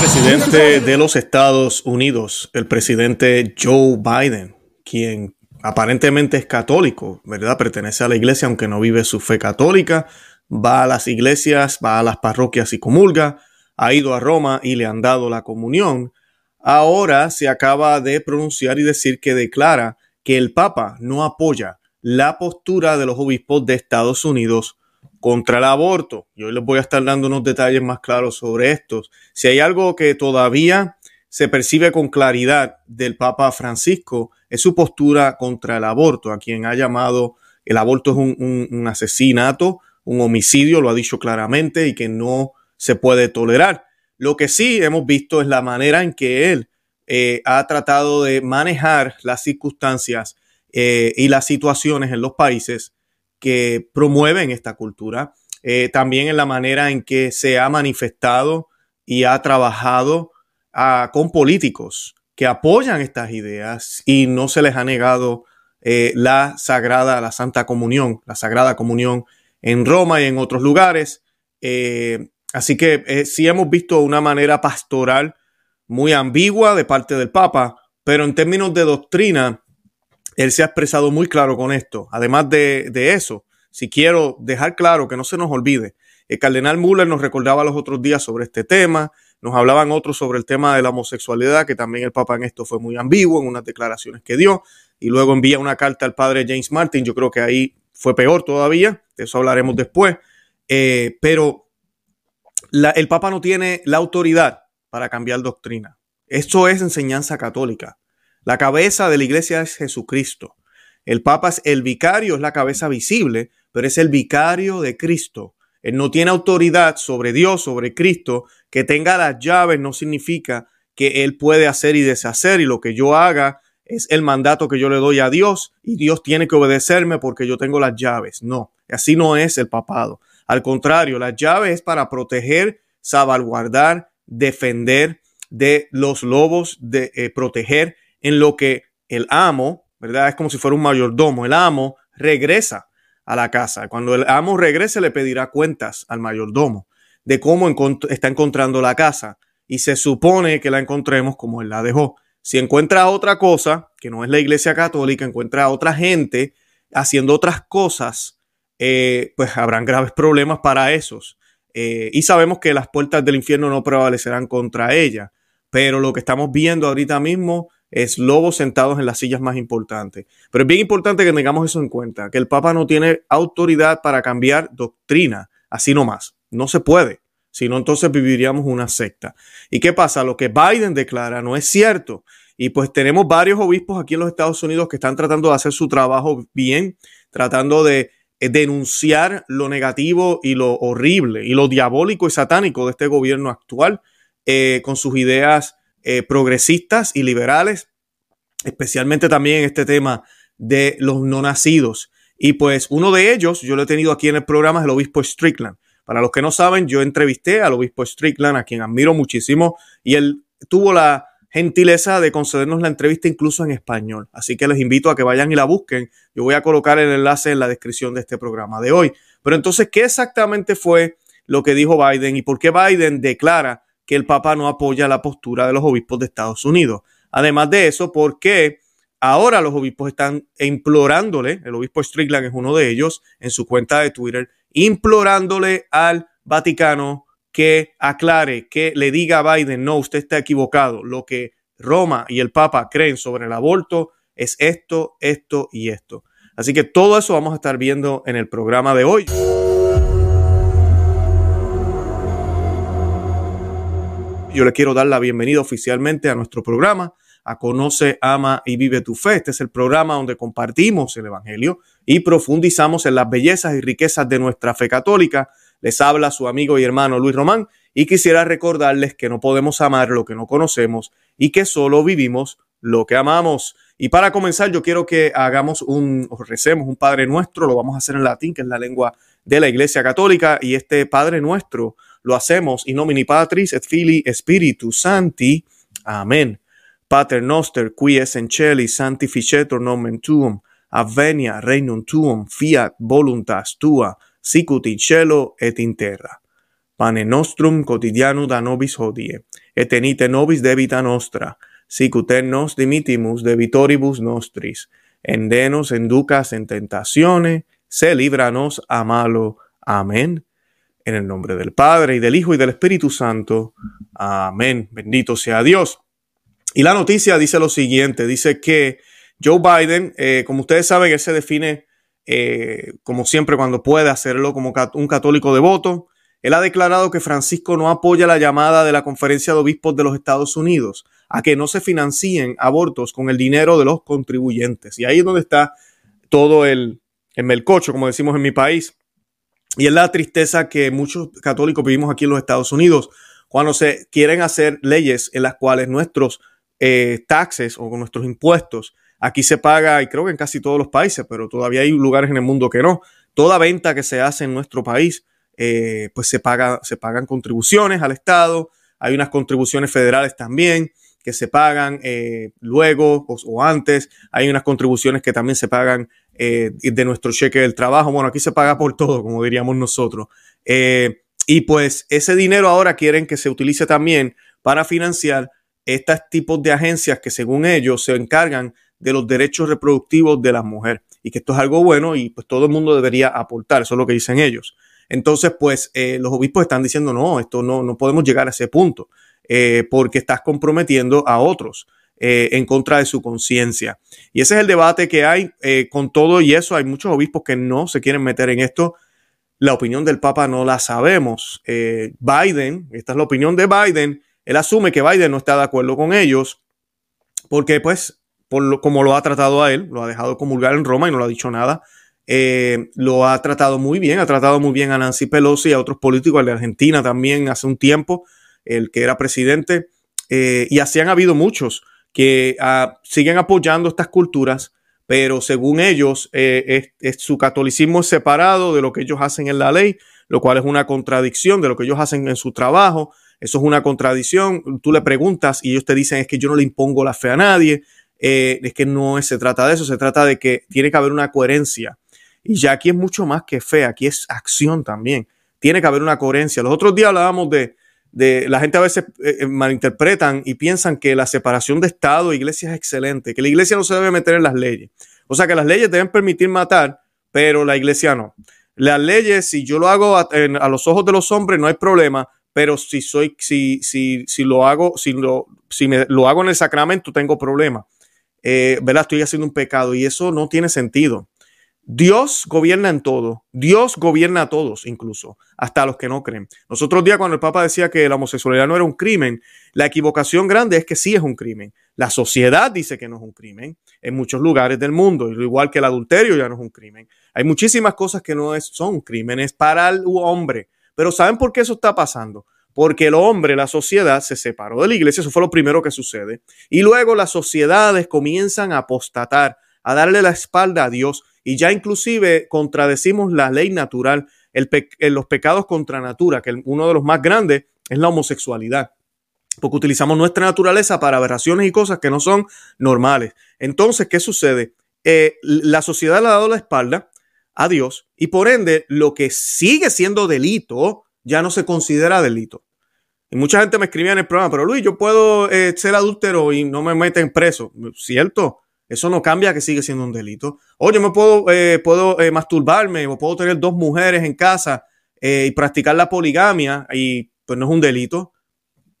Presidente de los Estados Unidos, el presidente Joe Biden, quien aparentemente es católico, ¿verdad? Pertenece a la iglesia, aunque no vive su fe católica, va a las iglesias, va a las parroquias y comulga, ha ido a Roma y le han dado la comunión. Ahora se acaba de pronunciar y decir que declara que el Papa no apoya la postura de los obispos de Estados Unidos contra el aborto. Y hoy les voy a estar dando unos detalles más claros sobre estos. Si hay algo que todavía se percibe con claridad del Papa Francisco, es su postura contra el aborto, a quien ha llamado el aborto es un, asesinato, un homicidio, lo ha dicho claramente y que no se puede tolerar. Lo que sí hemos visto es la manera en que él eh, ha tratado de manejar las circunstancias eh, y las situaciones en los países que promueven esta cultura. Eh, también en la manera en que se ha manifestado y ha trabajado ah, con políticos que apoyan estas ideas y no se les ha negado la sagrada, la Santa Comunión, la Sagrada Comunión en Roma y en otros lugares. Así que eh, sí hemos visto una manera pastoral muy ambigua de parte del Papa, pero en términos de doctrina, él se ha expresado muy claro con esto. Además de, de eso, si quiero dejar claro que no se nos olvide, el cardenal Müller nos recordaba los otros días sobre este tema, nos hablaban otros sobre el tema de la homosexualidad, que también el Papa en esto fue muy ambiguo en unas declaraciones que dio, y luego envía una carta al padre James Martin, yo creo que ahí fue peor todavía, de eso hablaremos después, eh, pero el Papa no tiene la autoridad para cambiar doctrina. Esto es enseñanza católica. La cabeza de la iglesia es Jesucristo. El Papa es el vicario, es la cabeza visible, pero es el vicario de Cristo. Él no tiene autoridad sobre Dios, sobre Cristo. Que tenga las llaves no significa que Él puede hacer y deshacer y lo que yo haga es el mandato que yo le doy a Dios y Dios tiene que obedecerme porque yo tengo las llaves. No, así no es el papado. Al contrario, las llaves es para proteger, salvaguardar, defender de los lobos, de eh, proteger en lo que el amo, ¿verdad? Es como si fuera un mayordomo. El amo regresa a la casa. Cuando el amo regrese, le pedirá cuentas al mayordomo de cómo está encontrando la casa. Y se supone que la encontremos como él la dejó. Si encuentra otra cosa, que no es la iglesia católica, encuentra a otra gente haciendo otras cosas, eh, pues habrán graves problemas para esos. Eh, y sabemos que las puertas del infierno no prevalecerán contra ella. Pero lo que estamos viendo ahorita mismo es lobos sentados en las sillas más importantes. Pero es bien importante que tengamos eso en cuenta, que el Papa no tiene autoridad para cambiar doctrina, así nomás. No se puede, si no entonces viviríamos una secta. ¿Y qué pasa? Lo que Biden declara no es cierto. Y pues tenemos varios obispos aquí en los Estados Unidos que están tratando de hacer su trabajo bien, tratando de denunciar lo negativo y lo horrible y lo diabólico y satánico de este gobierno actual eh, con sus ideas eh, progresistas y liberales, especialmente también este tema de los no nacidos. Y pues uno de ellos, yo lo he tenido aquí en el programa, es el obispo Strickland. Para los que no saben, yo entrevisté al obispo Strickland, a quien admiro muchísimo, y él tuvo la gentileza de concedernos la entrevista incluso en español. Así que les invito a que vayan y la busquen. Yo voy a colocar el enlace en la descripción de este programa de hoy. Pero entonces, ¿qué exactamente fue lo que dijo Biden y por qué Biden declara que el Papa no apoya la postura de los obispos de Estados Unidos. Además de eso, porque ahora los obispos están implorándole, el obispo Strickland es uno de ellos, en su cuenta de Twitter, implorándole al Vaticano que aclare, que le diga a Biden, no, usted está equivocado, lo que Roma y el Papa creen sobre el aborto es esto, esto y esto. Así que todo eso vamos a estar viendo en el programa de hoy. yo le quiero dar la bienvenida oficialmente a nuestro programa, a Conoce, Ama y Vive tu Fe. Este es el programa donde compartimos el Evangelio y profundizamos en las bellezas y riquezas de nuestra fe católica. Les habla su amigo y hermano Luis Román y quisiera recordarles que no podemos amar lo que no conocemos y que solo vivimos lo que amamos. Y para comenzar, yo quiero que hagamos un, recemos un Padre Nuestro, lo vamos a hacer en latín, que es la lengua de la Iglesia Católica, y este Padre Nuestro lo hacemos in nomine Patris et Filii Spiritus Santi. Amén. Pater noster, qui es en celi sanctificetur nomen tuum, avvenia regnum tuum, fiat voluntas tua, sicut in cielo et in terra. Pane nostrum quotidianum da nobis hodie, et tenite nobis debita nostra, sicut nos dimitimus debitoribus nostris, endenos enducas en tentazione, se líbranos a malo. Amén. En el nombre del Padre y del Hijo y del Espíritu Santo. Amén. Bendito sea Dios. Y la noticia dice lo siguiente, dice que Joe Biden, eh, como ustedes saben, él se define eh, como siempre cuando puede hacerlo como un católico devoto. Él ha declarado que Francisco no apoya la llamada de la Conferencia de Obispos de los Estados Unidos a que no se financien abortos con el dinero de los contribuyentes. Y ahí es donde está todo el, el melcocho, como decimos en mi país. Y es la tristeza que muchos católicos vivimos aquí en los Estados Unidos cuando se quieren hacer leyes en las cuales nuestros eh, taxes o nuestros impuestos, aquí se paga, y creo que en casi todos los países, pero todavía hay lugares en el mundo que no. Toda venta que se hace en nuestro país, eh, pues se, paga, se pagan contribuciones al Estado, hay unas contribuciones federales también que se pagan eh, luego o, antes. Hay unas contribuciones que también se pagan eh, de nuestro cheque del trabajo. Bueno, aquí se paga por todo, como diríamos nosotros. Y pues ese dinero ahora quieren que se utilice también para financiar estos tipos de agencias que según ellos se encargan de los derechos reproductivos de la mujer y que esto es algo bueno y pues todo el mundo debería aportar, eso es lo que dicen ellos. Entonces, pues los obispos están diciendo, no, esto no, no podemos llegar a ese punto. Eh, porque estás comprometiendo a otros. Eh, en contra de su conciencia. Y ese es el debate que hay eh, con todo y eso. Hay muchos obispos que no se quieren meter en esto. La opinión del Papa no la sabemos. Biden, esta es la opinión de Biden, él asume que Biden no está de acuerdo con ellos porque pues, por como lo ha tratado a él, lo ha dejado comulgar en Roma y no le ha dicho nada. lo ha tratado muy bien, ha tratado muy bien a Nancy Pelosi y a otros políticos, de Argentina también hace un tiempo el que era presidente, eh, y así han habido muchos que ah, siguen apoyando estas culturas, pero según ellos, eh, su catolicismo es separado de lo que ellos hacen en la ley, lo cual es una contradicción de lo que ellos hacen en su trabajo. Eso es una contradicción. Tú le preguntas y ellos te dicen es que yo no le impongo la fe a nadie. Eh, es que no se trata de eso, se trata de que tiene que haber una coherencia. Y ya aquí es mucho más que fe, aquí es acción también. Tiene que haber una coherencia. Los otros días hablábamos de, la gente a veces eh, eh, malinterpretan y piensan que la separación de Estado e iglesia es excelente, que la iglesia no se debe meter en las leyes. O sea, que las leyes deben permitir matar, pero la iglesia no. Las leyes, si yo lo hago a, los ojos de los hombres, no hay problema, pero si soy, si, si, si lo hago, si lo, si me, lo hago en el sacramento, tengo problema. Eh, ¿Verdad? Estoy haciendo un pecado y eso no tiene sentido. Dios gobierna en todo. Dios gobierna a todos, incluso, hasta a los que no creen. Nosotros día cuando el Papa decía que la homosexualidad no era un crimen, la equivocación grande es que sí es un crimen. La sociedad dice que no es un crimen en muchos lugares del mundo, igual que el adulterio ya no es un crimen. Hay muchísimas cosas que no es, son crímenes para el hombre. Pero ¿saben por qué eso está pasando? Porque el hombre, la sociedad, se separó de la iglesia, eso fue lo primero que sucede. Y luego las sociedades comienzan a apostatar, a darle la espalda a Dios y ya inclusive contradecimos la ley natural, el los pecados contra natura, que uno de los más grandes es la homosexualidad, porque utilizamos nuestra naturaleza para aberraciones y cosas que no son normales. Entonces, ¿qué sucede? Eh, la sociedad le ha dado la espalda a Dios y por ende lo que sigue siendo delito ya no se considera delito. Y mucha gente me escribía en el programa, pero Luis, yo puedo eh, ser adúltero y no me meten preso. ¿Cierto? Eso no cambia que sigue siendo un delito. Oye, me puedo, eh, puedo eh, masturbarme o puedo tener dos mujeres en casa y practicar la poligamia y pues no es un delito.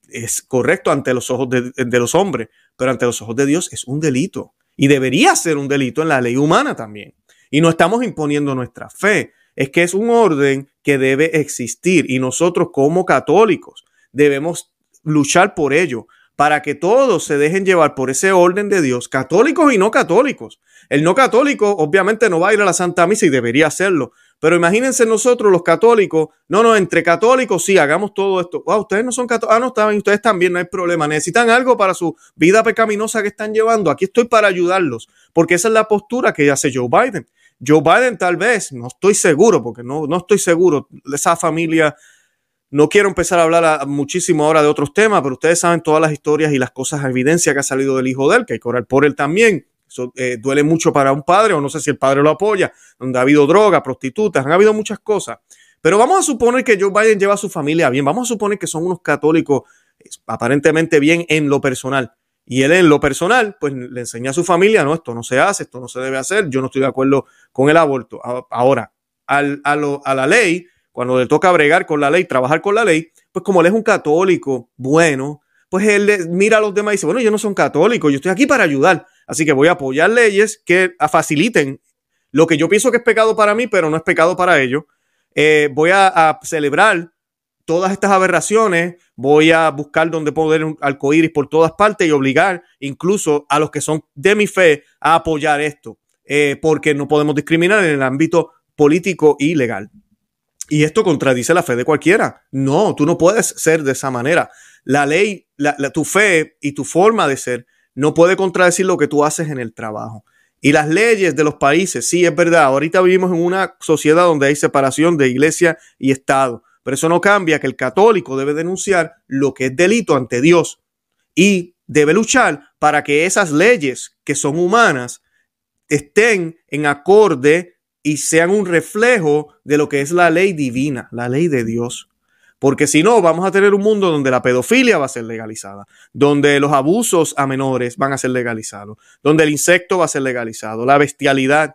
Es correcto ante los ojos de, de, los hombres, pero ante los ojos de Dios es un delito. Y debería ser un delito en la ley humana también. Y no estamos imponiendo nuestra fe. Es que es un orden que debe existir y nosotros como católicos debemos luchar por ello para que todos se dejen llevar por ese orden de Dios, católicos y no católicos. El no católico obviamente no va a ir a la Santa Misa y debería hacerlo, pero imagínense nosotros los católicos, no, no, entre católicos sí, hagamos todo esto. Wow, ustedes no son católicos, ah, no, estaban, ustedes también, no hay problema. Necesitan algo para su vida pecaminosa que están llevando. Aquí estoy para ayudarlos, porque esa es la postura que hace Joe Biden. Joe Biden tal vez, no estoy seguro, porque no, no estoy seguro, esa familia no quiero empezar a hablar muchísimo ahora de otros temas, pero ustedes saben todas las historias y las cosas, evidencia que ha salido del hijo de él, que hay que orar por él también. Eso eh, duele mucho para un padre, o no sé si el padre lo apoya, donde ha habido droga, prostitutas, han habido muchas cosas. Pero vamos a suponer que Joe Biden lleva a su familia bien, vamos a suponer que son unos católicos aparentemente bien en lo personal. Y él en lo personal, pues le enseña a su familia, no, esto no se hace, esto no se debe hacer, yo no estoy de acuerdo con el aborto. Ahora, a, a la ley, cuando le toca bregar con la ley, trabajar con la ley, pues como él es un católico bueno, pues él mira a los demás y dice, bueno, yo no soy católico, yo estoy aquí para ayudar, así que voy a apoyar leyes que faciliten lo que yo pienso que es pecado para mí, pero no es pecado para ellos. Eh, voy a, celebrar todas estas aberraciones, voy a buscar donde poder un arcoíris por todas partes y obligar incluso a los que son de mi fe a apoyar esto, eh, porque no podemos discriminar en el ámbito político y legal. Y esto contradice la fe de cualquiera. No, tú no puedes ser de esa manera. La ley, tu fe y tu forma de ser no puede contradecir lo que tú haces en el trabajo. Y las leyes de los países, sí, es verdad, ahorita vivimos en una sociedad donde hay separación de iglesia y Estado, pero eso no cambia que el católico debe denunciar lo que es delito ante Dios y debe luchar para que esas leyes que son humanas estén en acorde y sean un reflejo de lo que es la ley divina, la ley de Dios. Porque si no, vamos a tener un mundo donde la pedofilia va a ser legalizada, donde los abusos a menores van a ser legalizados, donde el insecto va a ser legalizado, la bestialidad,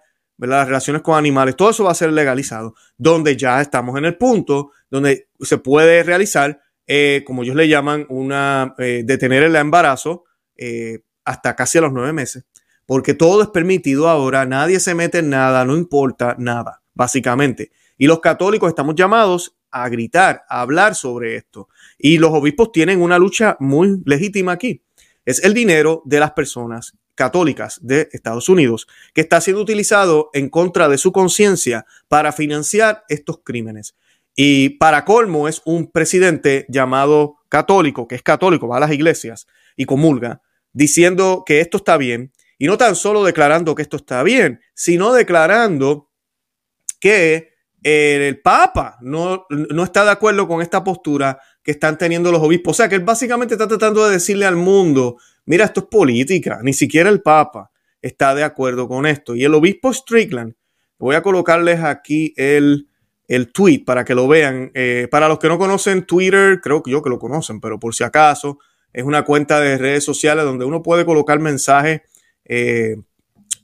las relaciones con animales, todo eso va a ser legalizado, donde ya estamos en el punto donde se puede realizar, eh, como ellos le llaman, una eh, detener el embarazo eh, hasta casi a los nueve meses porque todo es permitido ahora, nadie se mete en nada, no importa nada, básicamente. Y los católicos estamos llamados a gritar, a hablar sobre esto. Y los obispos tienen una lucha muy legítima aquí. Es el dinero de las personas católicas de Estados Unidos que está siendo utilizado en contra de su conciencia para financiar estos crímenes. Y para colmo es un presidente llamado católico, que es católico, va a las iglesias y comulga, diciendo que esto está bien y no tan solo declarando que esto está bien, sino declarando que el Papa no, no está de acuerdo con esta postura que están teniendo los obispos. O sea, que él básicamente está tratando de decirle al mundo, mira, esto es política, ni siquiera el Papa está de acuerdo con esto. Y el obispo Strickland, voy a colocarles aquí el, el tweet para que lo vean. Eh, para los que no conocen Twitter, creo que yo que lo conocen, pero por si acaso, es una cuenta de redes sociales donde uno puede colocar mensajes eh,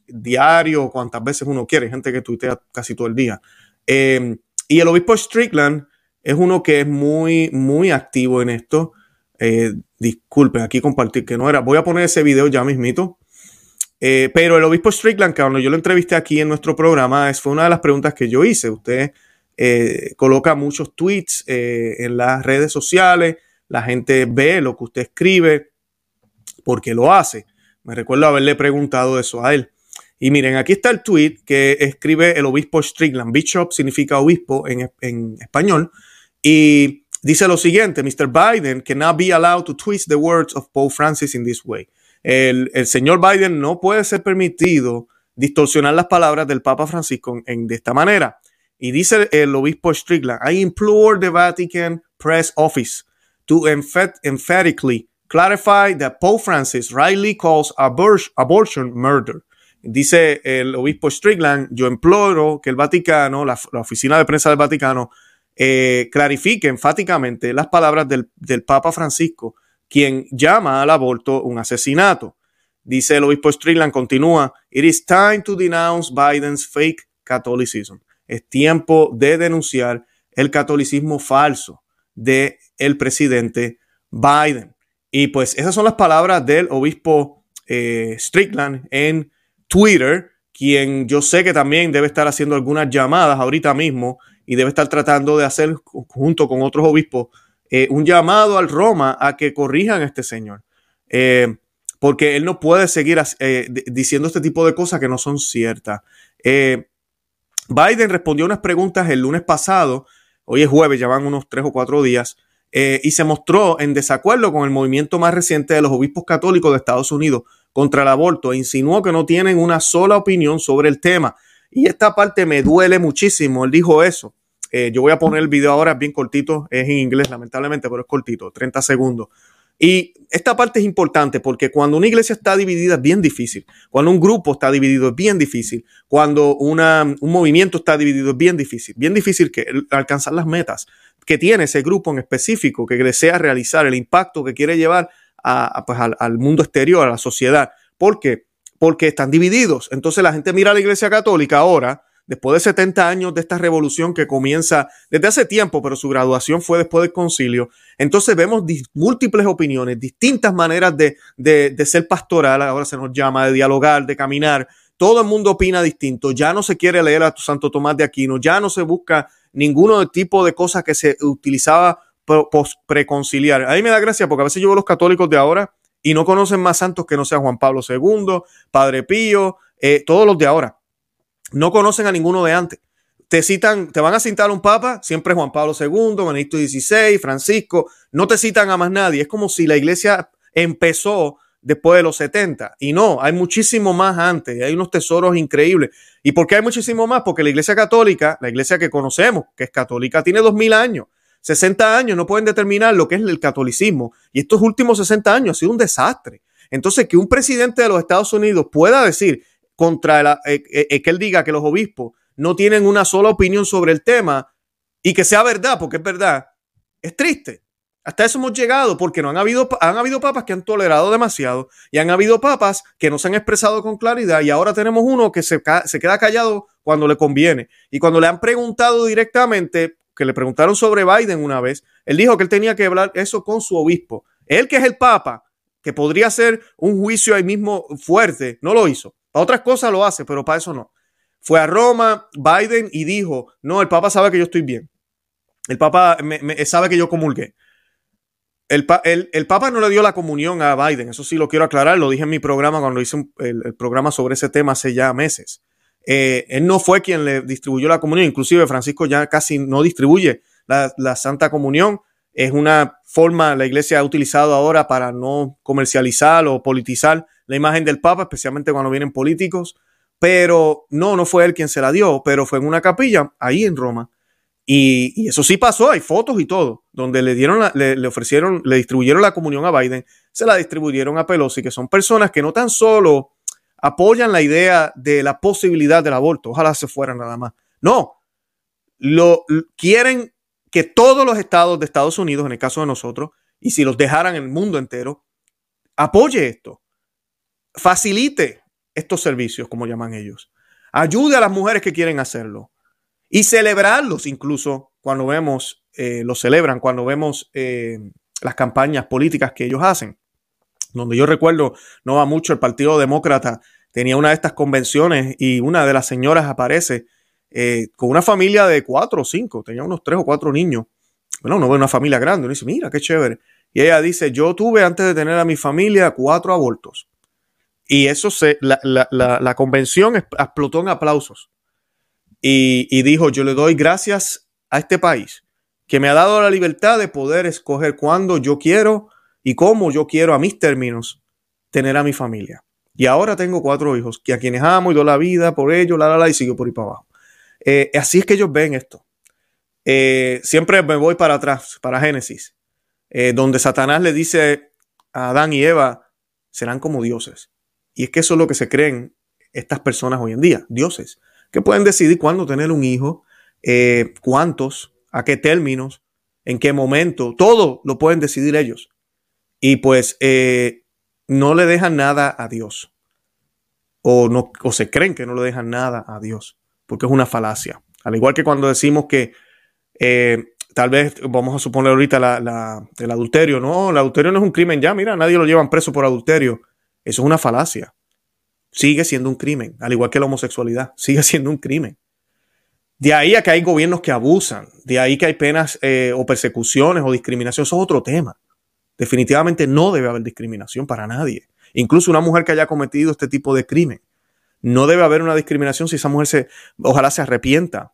diario, cuantas veces uno quiere, gente que tuitea casi todo el día. Eh, y el obispo Strickland es uno que es muy, muy activo en esto. Eh, disculpen, aquí compartir que no era. Voy a poner ese video ya mismito. pero el obispo Strickland, cuando yo lo entrevisté aquí en nuestro programa, fue una de las preguntas que yo hice. Usted coloca muchos tweets en las redes sociales, la gente ve lo que usted escribe porque lo hace. Me recuerdo haberle preguntado eso a él. Y miren, aquí está el tweet que escribe el obispo Strickland. Bishop significa obispo en, en español. Y dice lo siguiente, Mr. Biden cannot be allowed to twist the words of Pope Francis in this way. El, el señor Biden no puede ser permitido distorsionar las palabras del Papa Francisco en, de esta manera. Y dice el obispo Strickland, I implore the Vatican Press Office to emphatically clarify that Pope Francis rightly calls abortion murder. Dice el obispo Strickland, yo imploro que el Vaticano, la, oficina de prensa del Vaticano, eh, clarifique enfáticamente las palabras del, del, Papa Francisco, quien llama al aborto un asesinato. Dice el obispo Strickland, continúa, It is time to denounce Biden's fake Catholicism. Es tiempo de denunciar el catolicismo falso de el presidente Biden. Y pues esas son las palabras del obispo eh, Strickland en Twitter, quien yo sé que también debe estar haciendo algunas llamadas ahorita mismo y debe estar tratando de hacer junto con otros obispos eh, un llamado al Roma a que corrijan a este señor. Eh, porque él no puede seguir diciendo este tipo de cosas que no son ciertas. Biden respondió unas preguntas el lunes pasado, hoy es jueves, ya van unos tres o cuatro días, eh, y se mostró en desacuerdo con el movimiento más reciente de los obispos católicos de Estados Unidos contra el aborto e insinuó que no tienen una sola opinión sobre el tema. Y esta parte me duele muchísimo, él dijo eso. Eh, yo voy a poner el video ahora, bien cortito, es en inglés lamentablemente, pero es cortito, 30 segundos. Y esta parte es importante porque cuando una iglesia está dividida es bien difícil. Cuando un grupo está dividido es bien difícil. Cuando una, un movimiento está dividido es bien difícil. Bien difícil que alcanzar las metas que tiene ese grupo en específico que desea realizar, el impacto que quiere llevar pues, al, al, mundo exterior, a la sociedad. ¿Por qué? Porque están divididos. Entonces la gente mira a la iglesia católica ahora después de 70 años de esta revolución que comienza desde hace tiempo, pero su graduación fue después del concilio, entonces vemos múltiples opiniones, distintas maneras de, ser pastoral, ahora se nos llama, de dialogar, de caminar. Todo el mundo opina distinto, ya no se quiere leer a Santo Tomás de Aquino, ya no se busca ninguno tipo de cosas que se utilizaba preconciliar. A mí me da gracia porque a veces yo veo los católicos de ahora y no conocen más santos que no sea Juan Pablo II, Padre Pío, eh, todos los de ahora no conocen a ninguno de antes. Te citan, te van a citar un papa, siempre Juan Pablo II, Benedicto XVI, Francisco, no te citan a más nadie. Es como si la iglesia empezó después de los 70. Y no, hay muchísimo más antes, hay unos tesoros increíbles. ¿Y por qué hay muchísimo más? Porque la iglesia católica, la iglesia que conocemos, que es católica, tiene 2000 años. 60 años no pueden determinar lo que es el catolicismo. Y estos últimos 60 años ha sido un desastre. Entonces, que un presidente de los Estados Unidos pueda decir contra el, eh, eh, eh, que él diga que los obispos no tienen una sola opinión sobre el tema y que sea verdad, porque es verdad, es triste. Hasta eso hemos llegado porque no han habido, han habido papas que han tolerado demasiado y han habido papas que no se han expresado con claridad y ahora tenemos uno que se, se queda callado cuando le conviene. Y cuando le han preguntado directamente, que le preguntaron sobre Biden una vez, él dijo que él tenía que hablar eso con su obispo. Él que es el papa, que podría ser un juicio ahí mismo fuerte, no lo hizo otras cosas lo hace, pero para eso no. Fue a Roma, Biden, y dijo, no, el Papa sabe que yo estoy bien. El Papa me, sabe que yo comulgué. El, el, Papa no le dio la comunión a Biden, eso sí lo quiero aclarar, lo dije en mi programa cuando hice el, programa sobre ese tema hace ya meses. Eh, él no fue quien le distribuyó la comunión, inclusive Francisco ya casi no distribuye la, la Santa Comunión, es una forma la iglesia ha utilizado ahora para no comercializar o politizar la imagen del Papa, especialmente cuando vienen políticos. Pero no, no fue él quien se la dio, pero fue en una capilla ahí en Roma. Y, eso sí pasó, hay fotos y todo, donde le dieron, le, ofrecieron, le distribuyeron la comunión a Biden, se la distribuyeron a Pelosi, que son personas que no tan solo apoyan la idea de la posibilidad del aborto, ojalá se fueran nada más. No, lo quieren que todos los estados de Estados Unidos, en el caso de nosotros, y si los dejaran el mundo entero, apoye esto facilite estos servicios, como llaman ellos. Ayude a las mujeres que quieren hacerlo. Y celebrarlos incluso cuando vemos, eh, los celebran, cuando vemos eh, las campañas políticas que ellos hacen. Donde yo recuerdo, no va mucho, el Partido Demócrata tenía una de estas convenciones y una de las señoras aparece eh, con una familia de cuatro o cinco, tenía unos tres o cuatro niños. Bueno, uno ve una familia grande, uno dice, mira, qué chévere. Y ella dice, yo tuve antes de tener a mi familia cuatro abortos. Y eso se, la, la, la, convención explotó en aplausos. Y, y, dijo, yo le doy gracias a este país que me ha dado la libertad de poder escoger cuándo yo quiero y cómo yo quiero a mis términos tener a mi familia. Y ahora tengo cuatro hijos, que a quienes amo y doy la vida por ellos, la, la, la, y sigo por ahí para abajo. Eh, así es que ellos ven esto. Eh, siempre me voy para atrás, para Génesis, eh, donde Satanás le dice a Adán y Eva, serán como dioses. Y es que eso es lo que se creen estas personas hoy en día, dioses, que pueden decidir cuándo tener un hijo, eh, cuántos, a qué términos, en qué momento, todo lo pueden decidir ellos. Y pues eh, no le dejan nada a Dios. O, no, o se creen que no le dejan nada a Dios, porque es una falacia. Al igual que cuando decimos que eh, tal vez vamos a suponer ahorita la, el adulterio. No, el adulterio no es un crimen ya. Mira, nadie lo llevan preso por adulterio. Eso es una falacia. Sigue siendo un crimen, al igual que la homosexualidad, sigue siendo un crimen. De ahí a que hay gobiernos que abusan, de ahí que hay penas eh, o persecuciones o discriminación, eso es otro tema. Definitivamente no debe haber discriminación para nadie. Incluso una mujer que haya cometido este tipo de crimen. No debe haber una discriminación si esa mujer se, ojalá se arrepienta.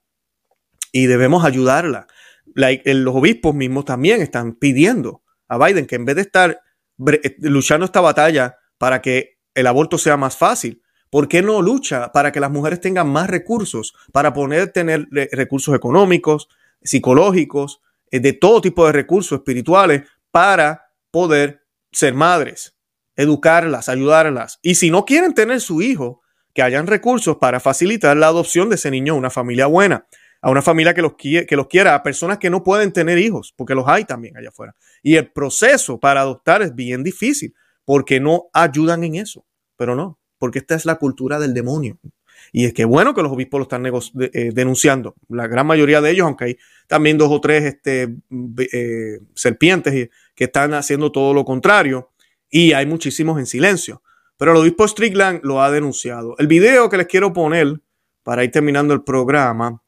Y debemos ayudarla. los obispos mismos también están pidiendo a Biden que en vez de estar eh, luchando esta batalla para que el aborto sea más fácil? ¿Por qué no lucha para que las mujeres tengan más recursos, para poder tener recursos económicos, psicológicos, eh, de todo tipo de recursos espirituales para poder ser madres, educarlas, ayudarlas. Y si no quieren tener su hijo, que hayan recursos para facilitar la adopción de ese niño a una familia buena, a una familia que los, que los quiera, a personas que no pueden tener hijos, porque los hay también allá afuera. Y el proceso para adoptar es bien difícil, porque no ayudan en eso. Pero no, porque esta es la cultura del demonio. Y es que bueno que los obispos lo están eh, denunciando. La gran mayoría de ellos, aunque hay también dos o tres este, eh, serpientes que están haciendo todo lo contrario. Y hay muchísimos en silencio. Pero el obispo Strickland lo ha denunciado. El video que les quiero poner para ir terminando el programa,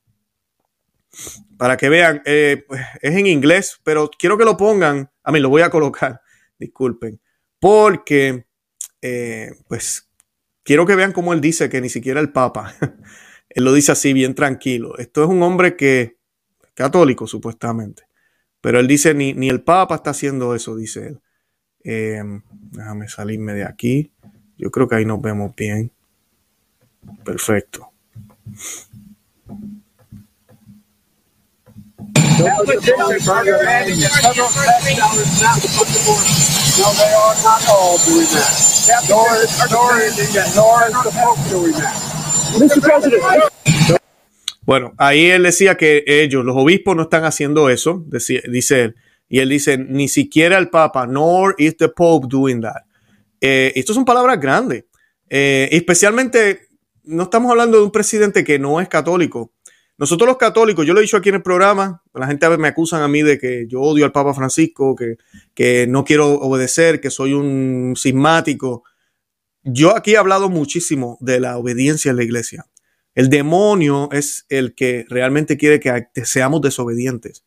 para que vean, eh, es en inglés, pero quiero que lo pongan. A mí lo voy a colocar, disculpen, porque pues quiero que vean cómo él dice que ni siquiera el Papa, él lo dice así bien tranquilo. Esto es un hombre que, católico supuestamente, pero él dice ni, ni el Papa está haciendo eso, dice él. Em, déjame salirme de aquí. Yo creo que ahí nos vemos bien. Perfecto. Bueno, ahí él decía que ellos, los obispos, no están haciendo eso, dice él. Y él dice, ni siquiera el Papa, nor is the Pope doing that. Eh, esto son palabras grandes. Eh, especialmente, no estamos hablando de un presidente que no es católico. Nosotros los católicos, yo lo he dicho aquí en el programa, la gente a veces me acusan a mí de que yo odio al Papa Francisco, que, que no quiero obedecer, que soy un sismático. Yo aquí he hablado muchísimo de la obediencia en la iglesia. El demonio es el que realmente quiere que seamos desobedientes.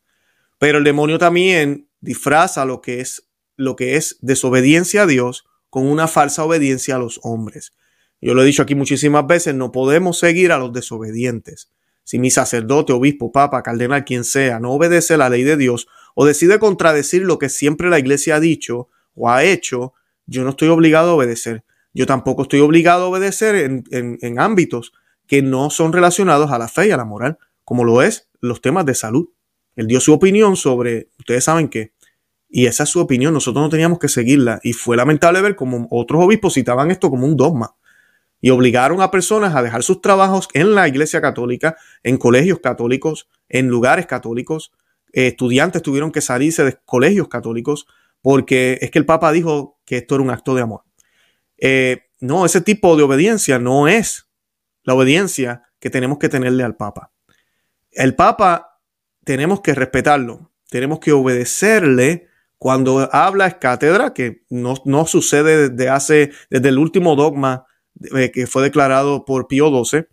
Pero el demonio también disfraza lo que es lo que es desobediencia a Dios con una falsa obediencia a los hombres. Yo lo he dicho aquí muchísimas veces, no podemos seguir a los desobedientes. Si mi sacerdote, obispo, papa, cardenal, quien sea, no obedece la ley de Dios o decide contradecir lo que siempre la iglesia ha dicho o ha hecho, yo no estoy obligado a obedecer. Yo tampoco estoy obligado a obedecer en, ámbitos que no son relacionados a la fe y a la moral, como lo es los temas de salud. Él dio su opinión sobre, ustedes saben qué, y esa es su opinión, nosotros no teníamos que seguirla. Y fue lamentable ver como otros obispos citaban esto como un dogma y obligaron a personas a dejar sus trabajos en la iglesia católica, en colegios católicos, en lugares católicos. Eh, estudiantes tuvieron que salirse de colegios católicos porque es que el Papa dijo que esto era un acto de amor. Eh, no, ese tipo de obediencia no es la obediencia que tenemos que tenerle al Papa. El Papa tenemos que respetarlo, tenemos que obedecerle cuando habla es cátedra, que no, no sucede desde hace, desde el último dogma eh, que fue declarado por Pío XII.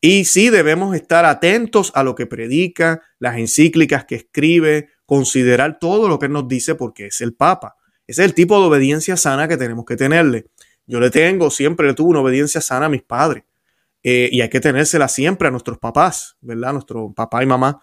Y sí debemos estar atentos a lo que predica, las encíclicas que escribe, considerar todo lo que nos dice porque es el Papa. Ese es el tipo de obediencia sana que tenemos que tenerle. Yo le tengo, siempre le tuve una obediencia sana a mis padres. Eh, y hay que tenérsela siempre a nuestros papás, ¿verdad? Nuestro papá y mamá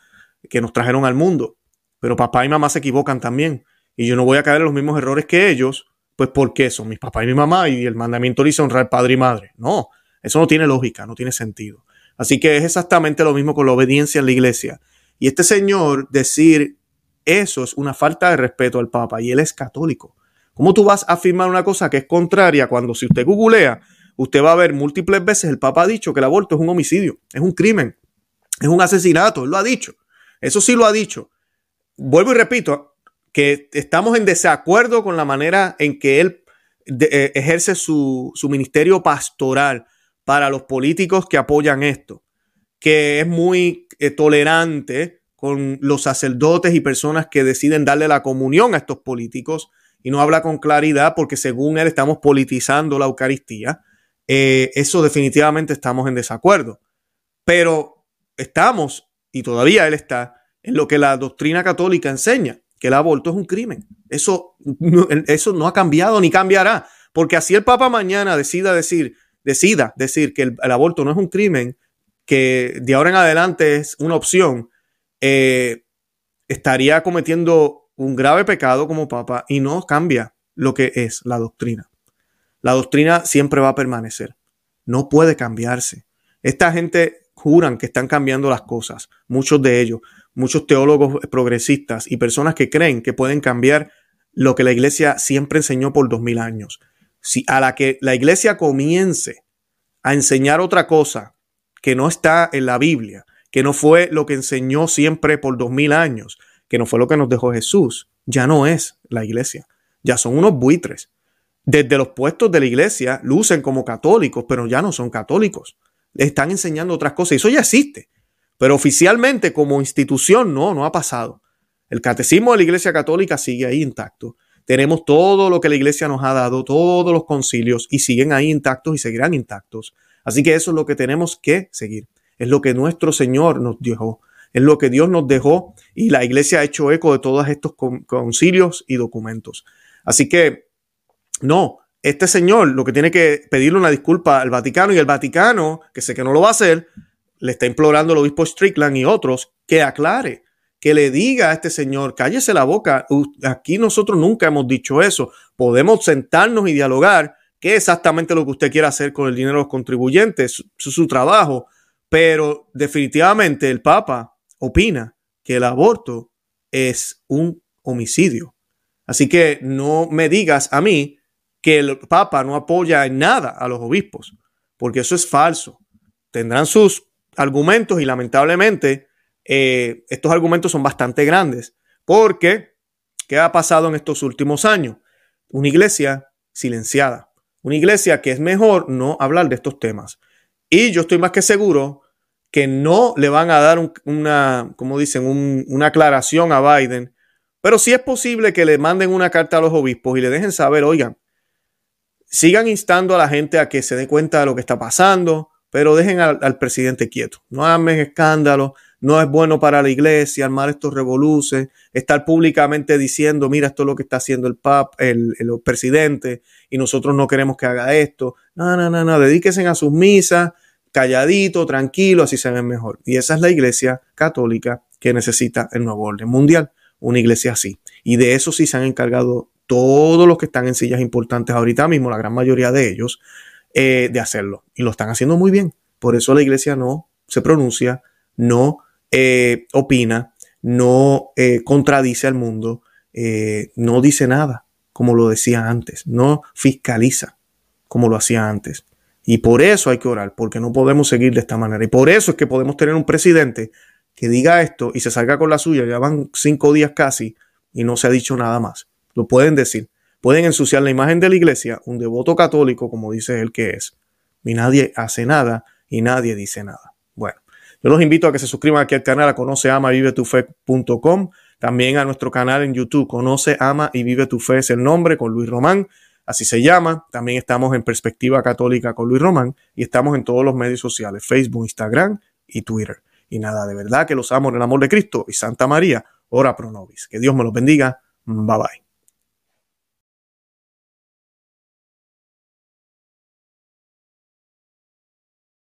que nos trajeron al mundo. Pero papá y mamá se equivocan también. Y yo no voy a caer en los mismos errores que ellos, pues porque son mis papás y mi mamá y el mandamiento dice honrar padre y madre. No, eso no tiene lógica, no tiene sentido. Así que es exactamente lo mismo con la obediencia en la iglesia. Y este señor decir eso es una falta de respeto al Papa y él es católico. ¿Cómo tú vas a afirmar una cosa que es contraria cuando si usted googlea, usted va a ver múltiples veces el Papa ha dicho que el aborto es un homicidio, es un crimen, es un asesinato, él lo ha dicho. Eso sí lo ha dicho. Vuelvo y repito, que estamos en desacuerdo con la manera en que él eh, ejerce su, ministerio pastoral para los políticos que apoyan esto, que es muy eh, tolerante con los sacerdotes y personas que deciden darle la comunión a estos políticos y no habla con claridad porque según él estamos politizando la Eucaristía. Eh, eso definitivamente estamos en desacuerdo. Pero estamos, y todavía él está, en lo que la doctrina católica enseña que el aborto es un crimen. Eso, eso no ha cambiado ni cambiará. Porque así el Papa mañana decida decir, decida decir que el, aborto no es un crimen, que de ahora en adelante es una opción, eh, estaría cometiendo un grave pecado como Papa y no cambia lo que es la doctrina. La doctrina siempre va a permanecer. No puede cambiarse. Esta gente juran que están cambiando las cosas, muchos de ellos, muchos teólogos progresistas y personas que creen que pueden cambiar lo que la iglesia siempre enseñó por dos mil años. Si a la que la iglesia comience a enseñar otra cosa que no está en la Biblia, que no fue lo que enseñó siempre por dos mil años, que no fue lo que nos dejó Jesús, ya no es la iglesia, ya son unos buitres. Desde los puestos de la iglesia lucen como católicos, pero ya no son católicos. Están enseñando otras cosas y eso ya existe. Pero oficialmente como institución no, no ha pasado. El catecismo de la Iglesia Católica sigue ahí intacto. Tenemos todo lo que la Iglesia nos ha dado, todos los concilios, y siguen ahí intactos y seguirán intactos. Así que eso es lo que tenemos que seguir. Es lo que nuestro Señor nos dejó. Es lo que Dios nos dejó y la Iglesia ha hecho eco de todos estos concilios y documentos. Así que, no, este Señor lo que tiene que pedirle una disculpa al Vaticano y el Vaticano, que sé que no lo va a hacer, le está implorando al obispo Strickland y otros que aclare que le diga a este señor, cállese la boca, aquí nosotros nunca hemos dicho eso, podemos sentarnos y dialogar qué es exactamente lo que usted quiere hacer con el dinero de los contribuyentes, su trabajo, pero definitivamente el Papa opina que el aborto es un homicidio. Así que no me digas a mí que el Papa no apoya en nada a los obispos, porque eso es falso. Tendrán sus argumentos y lamentablemente eh, estos argumentos son bastante grandes, porque ¿qué ha pasado en estos últimos años? Una iglesia silenciada, una iglesia que es mejor no hablar de estos temas. Y yo estoy más que seguro que no le van a dar una, como dicen, una aclaración a Biden, pero sí es posible que le manden una carta a los obispos y le dejen saber, oigan, sigan instando a la gente a que se dé cuenta de lo que está pasando, pero dejen al, presidente quieto, no hagan escándalo, no es bueno para la iglesia armar estos revoluces, estar públicamente diciendo, mira, esto es lo que está haciendo el pap, el, presidente, y nosotros no queremos que haga esto. No, no, no, no, dedíquense a sus misas, calladito, tranquilo, así se ven mejor. Y esa es la iglesia católica que necesita el nuevo orden mundial, una iglesia así. Y de eso sí se han encargado todos los que están en sillas importantes ahorita mismo, la gran mayoría de ellos, eh, de hacerlo. Y lo están haciendo muy bien. Por eso la iglesia no se pronuncia, no eh, opina, no eh, contradice al mundo, eh, no dice nada, como lo decía antes, no fiscaliza, como lo hacía antes. Y por eso hay que orar, porque no podemos seguir de esta manera. Y por eso es que podemos tener un presidente que diga esto y se salga con la suya. Ya van cinco días casi y no se ha dicho nada más. Lo pueden decir. Pueden ensuciar la imagen de la iglesia, un devoto católico, como dice él que es. Y nadie hace nada y nadie dice nada. Bueno, yo los invito a que se suscriban aquí al canal a conoce, ama, vive tu. También a nuestro canal en YouTube, Conoce, Ama y Vive tu Fe es el nombre con Luis Román. Así se llama. También estamos en Perspectiva Católica con Luis Román y estamos en todos los medios sociales, Facebook, Instagram y Twitter. Y nada, de verdad que los amo en el amor de Cristo y Santa María, ora pro nobis. Que Dios me los bendiga. Bye bye.